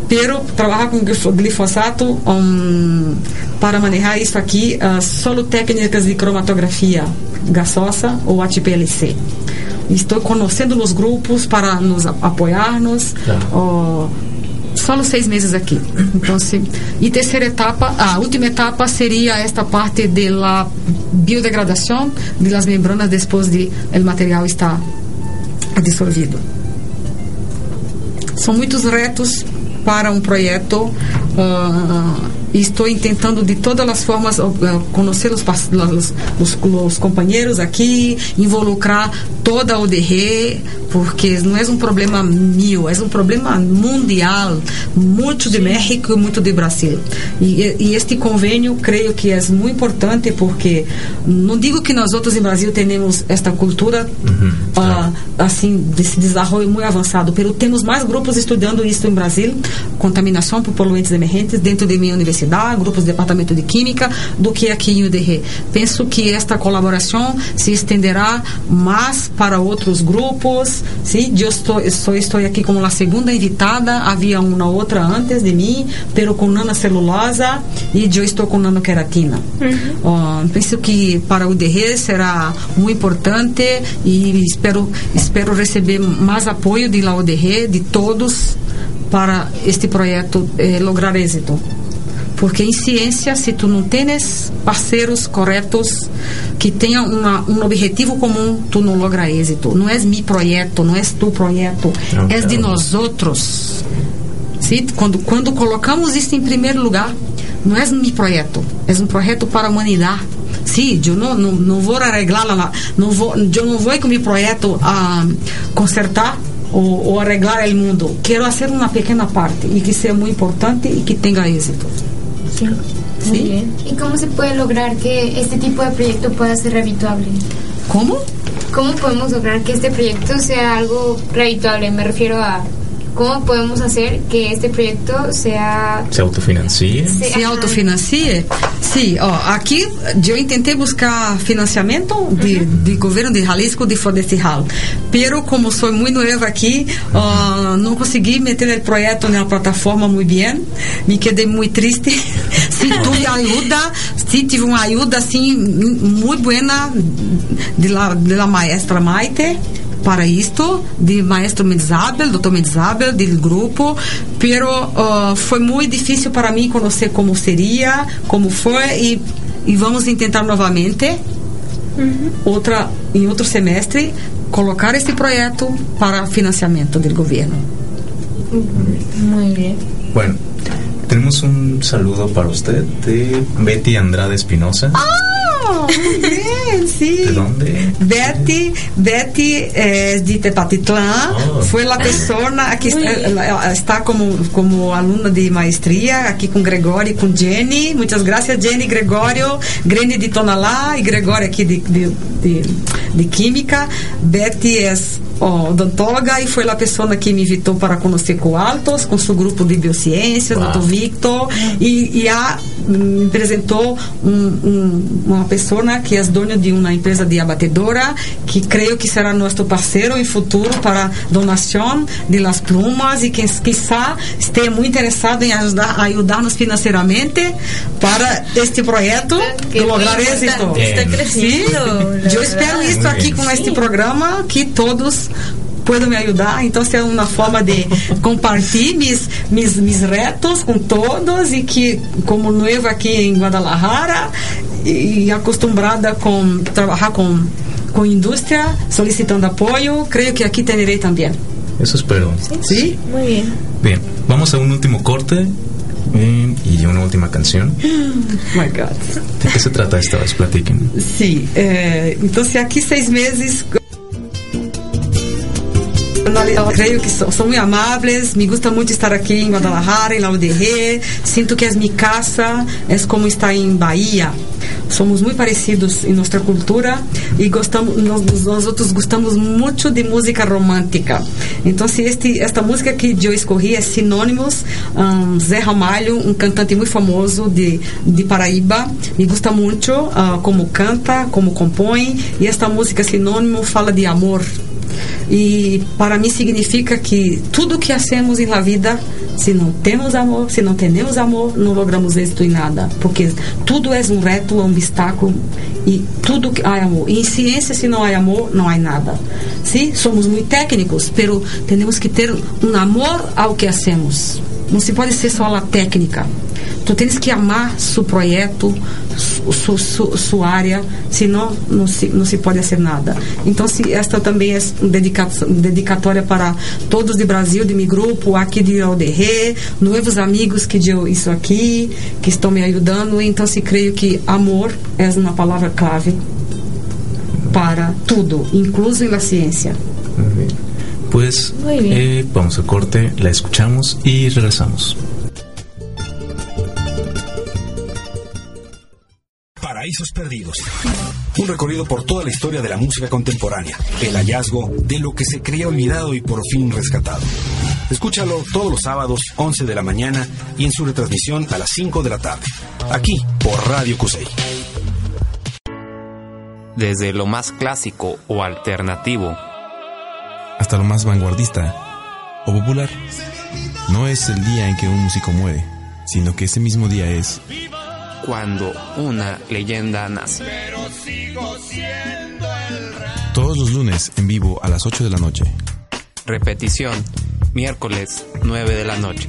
C: pero trabalhar com glifosato um, para manejar isso aqui uh, solo técnicas de cromatografia gasosa ou HPLC estou conhecendo os grupos para nos apoiarmos uh, só seis meses aqui. Então, se, e terceira etapa, a última etapa seria esta parte da biodegradação de las membranas depois de o material estar dissolvido. São muitos retos para um projeto uh, estou tentando de todas as formas uh, conhecer os, os, os, os, companheiros aqui, involucrar toda a ODR, porque não é um problema meu, é um problema mundial, muito de México e muito de Brasil. E, e este convênio creio que é muito importante porque não digo que nós outros em Brasil temos esta cultura uhum, uh, assim desse desenvolvimento muito avançado, mas temos mais grupos estudando isso em Brasil, contaminação por poluentes emergentes dentro de minha universidade, grupos de departamento de química, do que aqui em UDR. Penso que esta colaboração se estenderá mais para outros grupos. Sim, eu estou, só estou aqui como a segunda invitada. Havia uma outra antes de mim, pero com nanocelulosa e eu estou com nanoqueratina. Uhum. Uh, penso que para o UDR será muito importante e espero espero receber mais apoio de la UDR, de todos para este projeto eh, lograr êxito. Porque em ciência, se tu não tens parceiros corretos que tenham uma, um objetivo comum, tu não logra êxito. Não é meu projeto, não é tu projeto, é de nós outros. Sim? Quando, quando colocamos isso em primeiro lugar, não é meu projeto, é um projeto para a humanidade. Sim, eu não, não, não vou arreglar, não vou, eu não vou com meu projeto a consertar ou, ou arreglar o mundo. Quero fazer uma pequena parte e que seja muito importante e que tenha êxito.
B: Sí. Muy bien. ¿Y cómo se puede lograr que este tipo de proyecto pueda ser revituable?
C: ¿Cómo?
B: ¿Cómo podemos lograr que este proyecto sea algo revituable? Me refiero a ¿Cómo podemos hacer que este proyecto sea...
A: Se autofinancie?
C: Se, se autofinancie? Sim, ó, aqui eu tentei buscar financiamento de, uhum. de governo de Jalisco de Florestal, pero como sou muito nova aqui, uh, não consegui meter o projeto na plataforma muito bem, me quedei muito triste. se tuve ajuda, se tive uma ajuda assim muito boa de la, de la maestra Maite, para isto, de maestro Medzabel, doutor Medzabel, do grupo, pero uh, foi muito difícil para mim conhecer como seria, como foi e, e vamos tentar novamente uhum. outra em outro semestre colocar este projeto para financiamento do governo.
B: Muy bien.
A: Bueno, tenemos un saludo para usted de Betty Andrade Espinosa.
C: ¡Ah! Muy bien, sí.
A: ¿De dónde?
C: Betty, Betty es de Tepatitlán. Oh. Fue la persona que está, está, como, como alumna de maestría aquí con Gregorio y con Jenny. Muchas gracias, Jenny, Gregorio. Grande de Tonalá y Gregorio aquí de, de, de, de Química. Betty es odontóloga e foi a pessoa que me invitou para conhecer Coaltos com seu grupo de biociências, Dr. Victor, e, e a, me apresentou um, um, uma pessoa que é dona de uma empresa de abatedora, que creio que será nosso parceiro em futuro para donação de las plumas e que quizá esteja muito interessado em ajudar, ajudar-nos financeiramente para este projeto que lograr êxito.
B: Está crescendo.
C: Eu espero isso aqui com este programa que todos podem me ajudar. Então, é uma forma de compartilhar mis, mis, mis retos com todos e que, como noiva aqui em Guadalajara e acostumada com trabalhar com com indústria, solicitando apoio, creio que aqui terei também.
A: Eso espero.
C: Sí, ¿Sí?
B: Muy bien.
A: Bien, vamos a un último corte eh, y una última canción.
C: Oh my God.
A: ¿De qué se trata esta vez? Platiquen.
C: Sí, eh, entonces aquí seis meses Creio que são, são muito amáveis. Me gusta muito estar aqui em Guadalajara, em La. Sinto que é minha casa é como estar em Bahia. Somos muito parecidos em nossa cultura e gostamos, outros gostamos muito de música romântica. Então, se este, esta música que eu escolhi é Sinônimos, um, Zé Ramalho, um cantante muito famoso de, de Paraíba, me gusta muito uh, como canta, como compõe, e esta música Sinônimo fala de amor. E para mim significa que tudo que hacemos na vida, se não temos amor, se não temos amor, não logramos êxito em nada, porque tudo é um reto, um obstáculo e tudo que há amor. E em ciência, se não há amor, não há nada. Sim, somos muito técnicos, pero temos que ter um amor ao que hacemos. Não se pode ser só a técnica. Tu tens que amar seu projeto, su, su, sua área, senão não se, não se pode fazer nada. Então, se esta também é dedicatória para todos do Brasil, de meu grupo, aqui de ODR, novos amigos que eu isso aqui, que estão me ajudando. Então, se creio que amor é uma palavra clave para tudo, incluso na ciência.
A: Pues eh, vamos a corte, la escuchamos y regresamos.
F: Paraísos Perdidos. Un recorrido por toda la historia de la música contemporánea. El hallazgo de lo que se creía olvidado y por fin rescatado. Escúchalo todos los sábados, 11 de la mañana y en su retransmisión a las 5 de la tarde. Aquí por Radio Cusey.
H: Desde lo más clásico o alternativo
I: hasta lo más vanguardista o popular. No es el día en que un músico muere, sino que ese mismo día es
H: cuando una leyenda nace.
I: Todos los lunes en vivo a las 8 de la noche.
H: Repetición, miércoles 9 de la noche.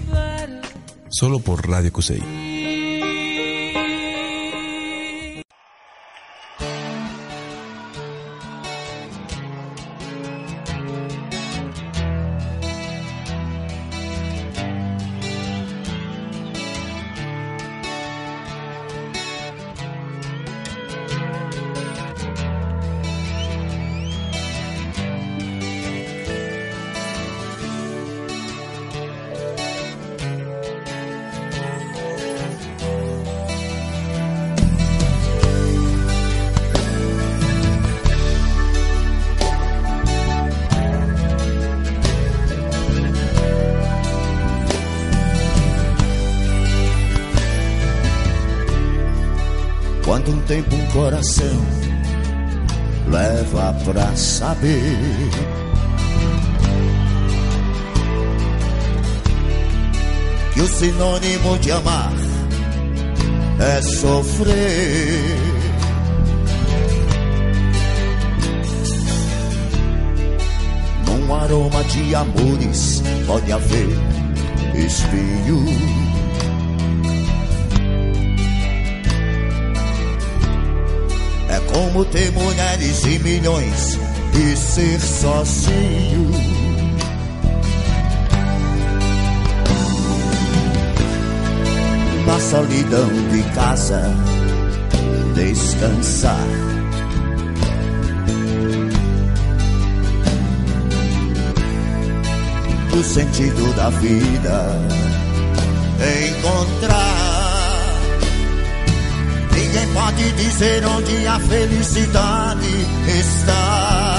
I: Solo por Radio Cusey.
J: Saber que o sinônimo de amar é sofrer. Num aroma de amores pode haver espinho. É como ter mulheres e milhões e ser sozinho. Na solidão de casa, descansar. O sentido da vida, encontrar. Ninguém pode dizer onde a felicidade está.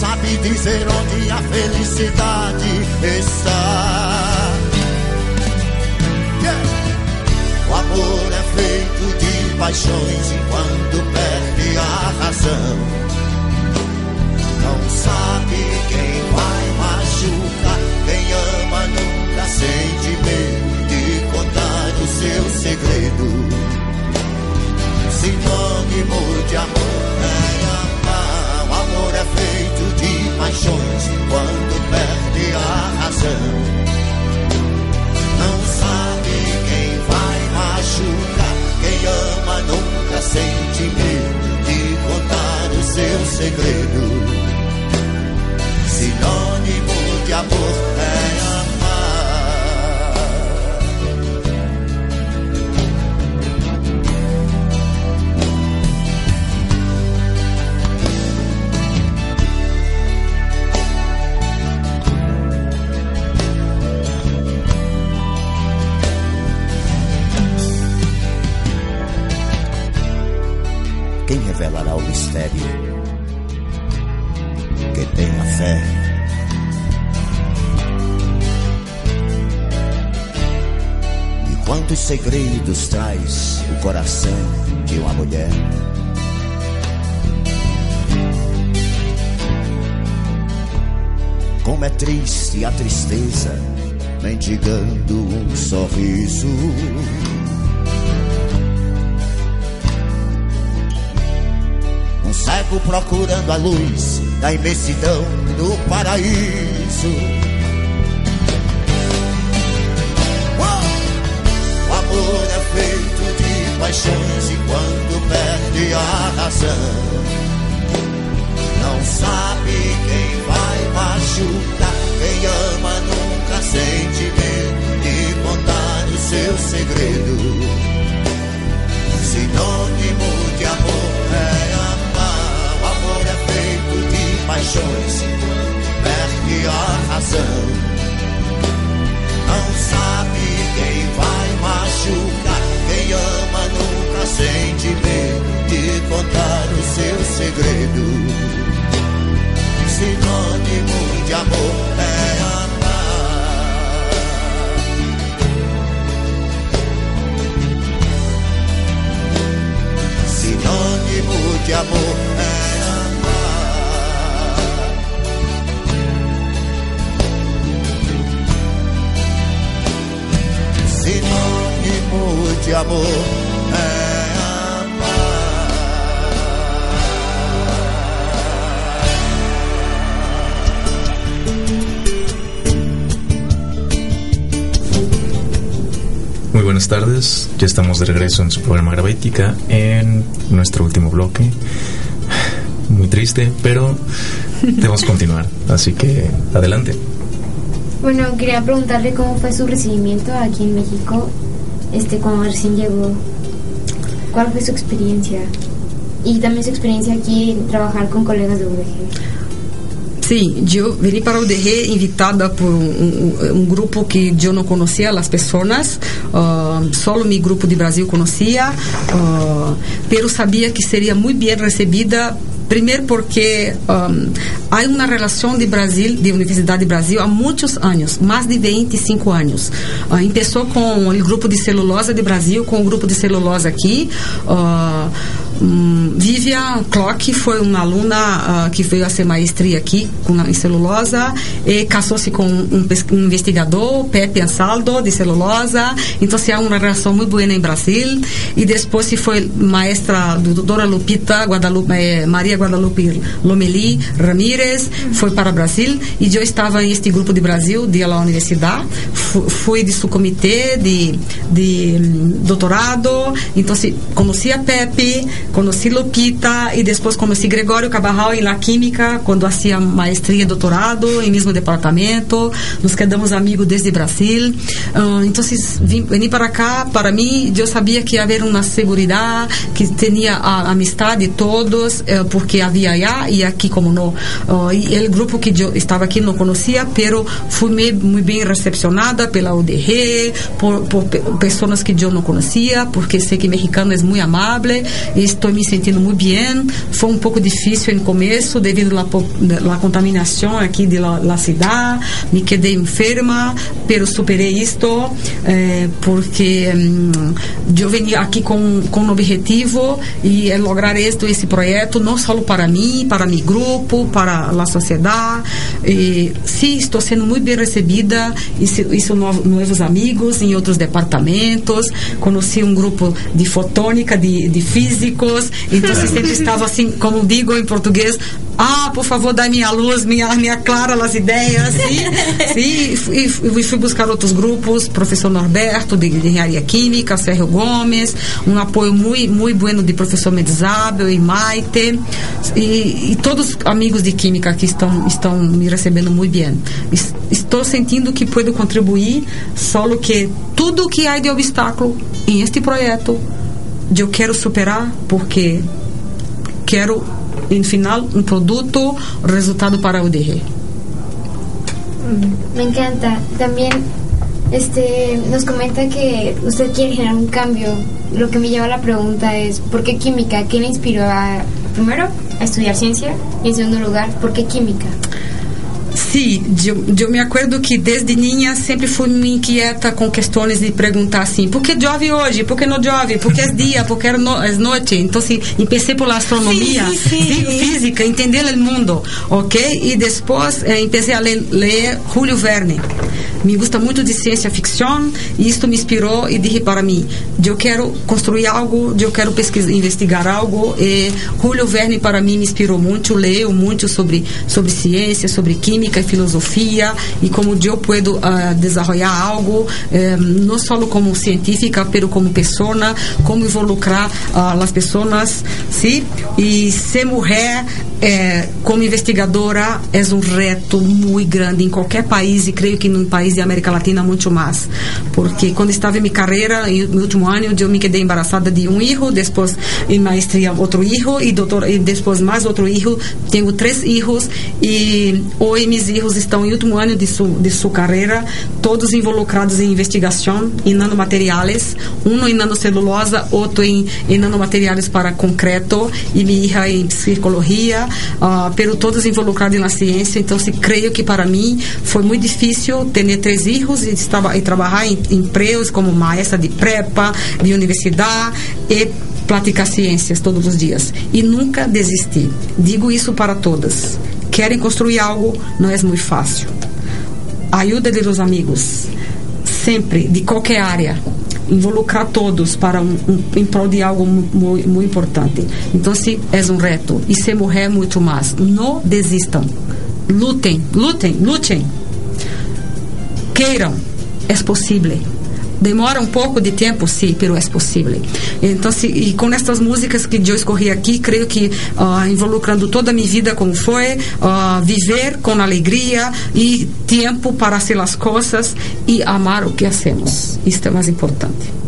J: Sabe dizer onde a felicidade está. Yeah. O amor é feito de paixões e quando perde a razão, não sabe quem vai machucar. Quem ama nunca sente medo de contar o seu segredo. Sinônimo de amor é amor é feito de paixões quando perde a razão, não sabe quem vai machucar. Quem ama nunca sente medo de contar o seu segredo. Sinônimo de amor é segredos traz o coração de uma mulher? Como é triste a tristeza, mendigando um sorriso. Um cego procurando a luz da imensidão do paraíso. De paixões e quando perde a razão, não sabe quem vai machucar. Quem ama nunca sente medo de contar o seu segredo. Sinônimo de amor é amar. O amor é feito de paixões quando perde a razão, não sabe quem vai machucar. Quem ama nunca sente medo de contar o seu segredo. Sinônimo de amor é amar. Sinônimo de amor é amar. Sinônimo de amor é
A: Muy buenas tardes, ya estamos de regreso en su programa Gravítica en nuestro último bloque. Muy triste, pero debemos continuar, así que adelante.
B: Bueno, quería preguntarle cómo fue su recibimiento aquí en México, este, cuando recién llegó. ¿Cuál fue su experiencia? Y también su experiencia aquí en trabajar con colegas de UDG.
C: Sim, eu vim para o DR invitada por um, um, grupo que eu não conhecia as pessoas, uh, só meu grupo de Brasil conhecia, uh, pero sabia que seria muito bem recebida Primeiro porque um, há uma relação de Brasil, de Universidade de Brasil, há muitos anos, mais de 25 anos. Uh, começou com o grupo de celulose de Brasil, com o grupo de celulose aqui. Uh, um, Vivian Clock foi uma aluna uh, que veio a ser maestria aqui com, em celulosa e casou-se com um, um, investigador, Pepe Ansaldo, de celulosa. Então, se há uma relação muito boa em Brasil. E depois se foi maestra do doutora Lupita Guadalupe, eh, Maria Guadalupe Lomeli Ramírez, foi para o Brasil. E eu estava neste grupo de Brasil, de la universidade. Fui de seu comitê de, de um, doutorado. Então, se, conheci a Pepe Conheci Lupita e depois conheci Gregório Cabarral em La Química, quando hacía maestria e doutorado em mesmo departamento. Nos quedamos amigos desde Brasil. Uh, então, vim, para cá, para mim, eu sabia que havia uma segurança, que tinha a amistade de todos, uh, porque havia lá e aqui como não. Uh, e o grupo que eu estava aqui não conhecia, pero fui muito bem recepcionada pela UDG, por, por pessoas que eu não conhecia, porque sei que mexicano é muito amável estou me sentindo muito bem. Foi um pouco difícil no começo devido à contaminação aqui da la, cidade. Me quedei enferma, pero superei isto eh, porque hum, eu venho aqui com, com um objetivo e é lograr isto, esse projeto, não só para mim, para meu grupo, para a sociedade. E, sim, estou sendo muito bem recebida, isso, isso novos amigos em outros departamentos. Conheci um grupo de fotônica, de, de físicos, então sempre estava assim, como digo em português, ah, por favor, dá minha luz, minha, minha clara as ideias. Sim, sim. E, e, fui buscar outros grupos, professor Norberto, de, de Engenharia Química, Sérgio Gomes, um apoio muito, muito bueno de professor Medisabel e Maite. E, e todos amigos de Química que estão, estão me recebendo muito bem. Estou sentindo que puedo contribuir, só que tudo que há de obstáculo em este projeto, eu quero superar, porque quero en final un producto, resultado para UDG.
B: Me encanta. También este, nos comenta que usted quiere generar un cambio. Lo que me lleva a la pregunta es, ¿por qué química? ¿Qué le inspiró a, primero, a estudiar ciencia? Y en segundo lugar, ¿por qué química?
C: Sim, eu, eu me acordo que desde niña sempre fui me inquieta com questões de perguntar assim, por que chove hoje? Por que não chove? Por que é dia? Por que é, no, é noite? Então, assim, comecei por astronomia, sim, sim. física, entender o mundo, ok? E depois eh, a ler, ler Julio Verne. Me gusta muito de ciência ficção e isto me inspirou e disse para mim, eu quero construir algo, eu quero pesquisar, investigar algo e Julio Verne para mim me inspirou muito, leio muito sobre sobre ciência, sobre química e filosofia e como eu puedo uh, desenvolver algo eh, não só como científica, pero como pessoa, como involucrar uh, as pessoas, sim? E ser mulher eh, como investigadora é um reto muito grande em qualquer país e creio que no país de América Latina muito mais, porque quando estava em minha carreira, no último ano, eu me quedei embaraçada de um filho, depois em maestria outro filho e doutor e depois mais outro filho, tenho três filhos e hoje meus filhos estão em último ano de sua de sua carreira, todos involucrados em investigação em nanomateriais, um em nanocelulosa, outro em, em nanomateriais para concreto e minha filha em psicologia, uh, todos involucrados na ciência. Então, se creio que para mim foi muito difícil ter três filhos e, e trabalhar em empregos como maestra de prepa, de universidade e praticar ciências todos os dias e nunca desistir. Digo isso para todas querem construir algo, não é muito fácil. Ajuda dos amigos, sempre, de qualquer área, involucrar todos para um, um, em prol de algo muito, muito importante. Então, se é um reto e se morrer muito mais, não desistam. Lutem, lutem, lutem. Queiram, é possível. Demora um pouco de tempo, sim, pero é possível. Então, se, e com estas músicas que eu escorri aqui, creio que uh, involucrando toda a minha vida como foi, uh, viver com alegria e tempo para fazer as coisas e amar o que hacemos. Isto é mais importante.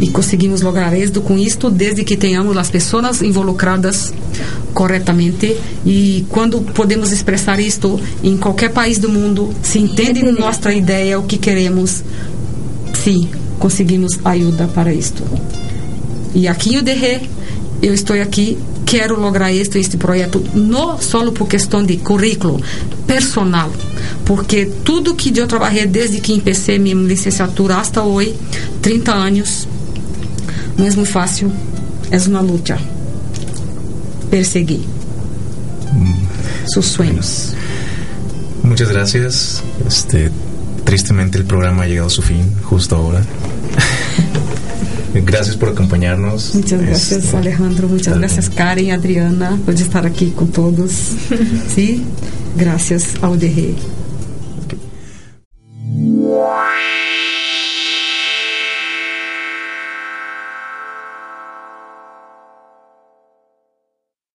C: E conseguimos lograr êxito com isto desde que tenhamos as pessoas involucradas corretamente. E quando podemos expressar isto em qualquer país do mundo, se entende nossa ideia, o que queremos, sim, conseguimos ajuda para isto. E aqui em UDR, eu estou aqui, quero lograr este, este projeto, não só por questão de currículo, personal, porque tudo que eu trabalhei desde que comecei minha licenciatura até hoje, 30 anos, não é muito fácil, é uma luta. Perseguir hum. sus sueños.
A: Muchas gracias. Este, Tristemente el programa ha llegado a su fin justo ahora. Gracias por acompañarnos.
C: Muchas gracias, este, Alejandro. Muchas gracias, Karen, Adriana, por estar aquí con todos. sí, gracias a UDG.